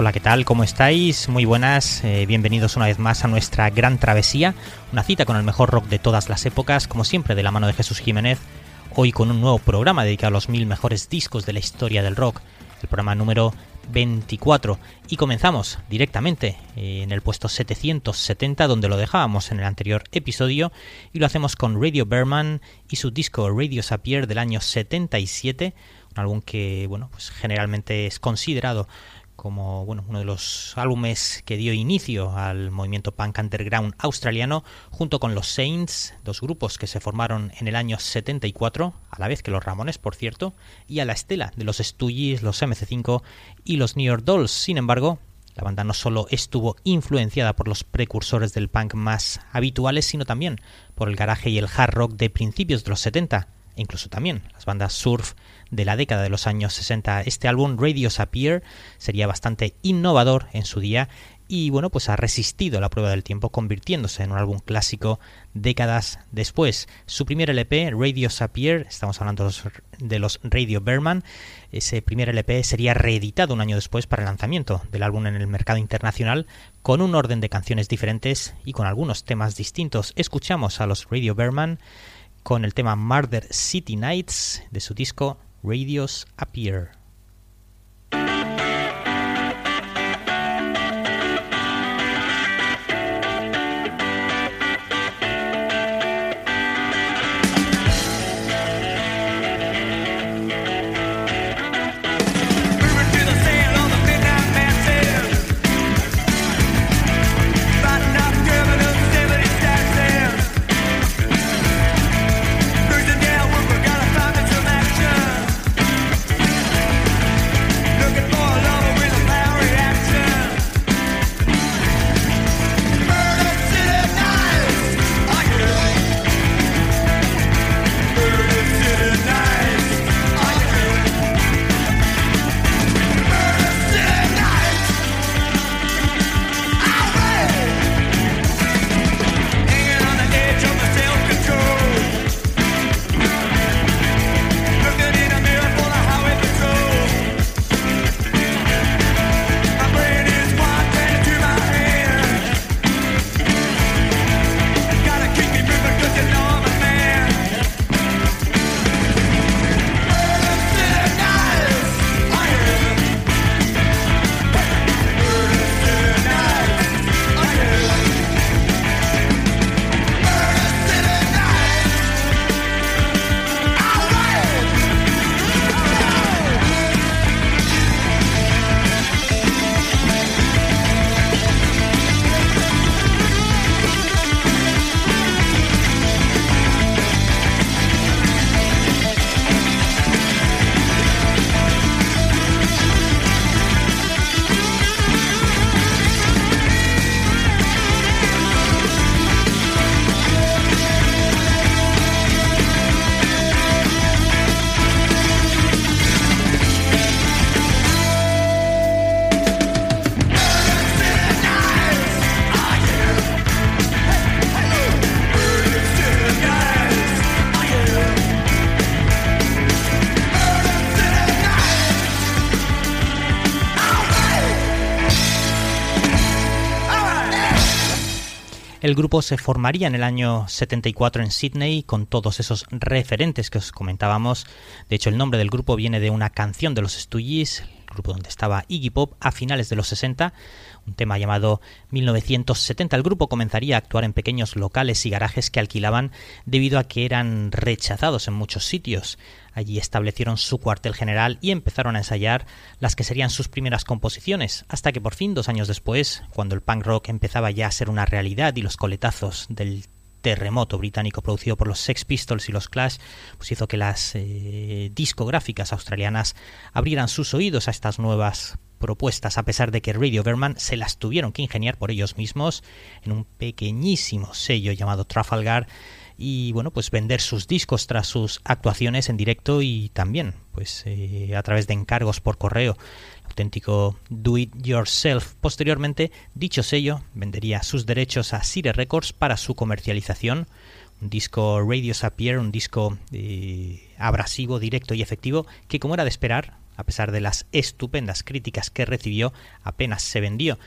Hola, ¿qué tal? ¿Cómo estáis? Muy buenas, eh, bienvenidos una vez más a nuestra gran travesía, una cita con el mejor rock de todas las épocas, como siempre de la mano de Jesús Jiménez, hoy con un nuevo programa dedicado a los mil mejores discos de la historia del rock, el programa número 24. Y comenzamos directamente eh, en el puesto 770, donde lo dejábamos en el anterior episodio, y lo hacemos con Radio Berman y su disco Radio Sapier del año 77, un álbum que, bueno, pues generalmente es considerado como bueno, uno de los álbumes que dio inicio al movimiento punk underground australiano, junto con los Saints, dos grupos que se formaron en el año 74, a la vez que los Ramones, por cierto, y a la estela de los Stooges, los MC5 y los New York Dolls. Sin embargo, la banda no solo estuvo influenciada por los precursores del punk más habituales, sino también por el garaje y el hard rock de principios de los 70, e incluso también las bandas surf de la década de los años 60. Este álbum, Radio Appear, sería bastante innovador en su día y bueno, pues ha resistido la prueba del tiempo convirtiéndose en un álbum clásico décadas después. Su primer LP, Radio Appear, estamos hablando de los Radio Berman, ese primer LP sería reeditado un año después para el lanzamiento del álbum en el mercado internacional con un orden de canciones diferentes y con algunos temas distintos. Escuchamos a los Radio Berman con el tema Murder City Nights de su disco Radios Appear. El grupo se formaría en el año 74 en Sydney con todos esos referentes que os comentábamos. De hecho, el nombre del grupo viene de una canción de los Stooges, grupo donde estaba Iggy Pop a finales de los 60, un tema llamado 1970. El grupo comenzaría a actuar en pequeños locales y garajes que alquilaban debido a que eran rechazados en muchos sitios. Allí establecieron su cuartel general y empezaron a ensayar las que serían sus primeras composiciones, hasta que por fin, dos años después, cuando el punk rock empezaba ya a ser una realidad y los coletazos del terremoto británico producido por los Sex Pistols y los Clash, pues hizo que las eh, discográficas australianas abrieran sus oídos a estas nuevas propuestas, a pesar de que Radio Verman se las tuvieron que ingeniar por ellos mismos en un pequeñísimo sello llamado Trafalgar y bueno pues vender sus discos tras sus actuaciones en directo y también pues eh, a través de encargos por correo auténtico do it yourself posteriormente dicho sello vendería sus derechos a Sire Records para su comercialización un disco Radio Sapier un disco eh, abrasivo directo y efectivo que como era de esperar a pesar de las estupendas críticas que recibió, apenas se vendió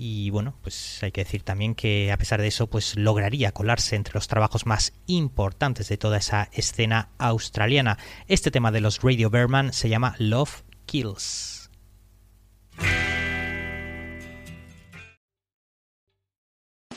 y bueno, pues hay que decir también que a pesar de eso, pues lograría colarse entre los trabajos más importantes de toda esa escena australiana. Este tema de los Radio Bearman se llama Love Kills.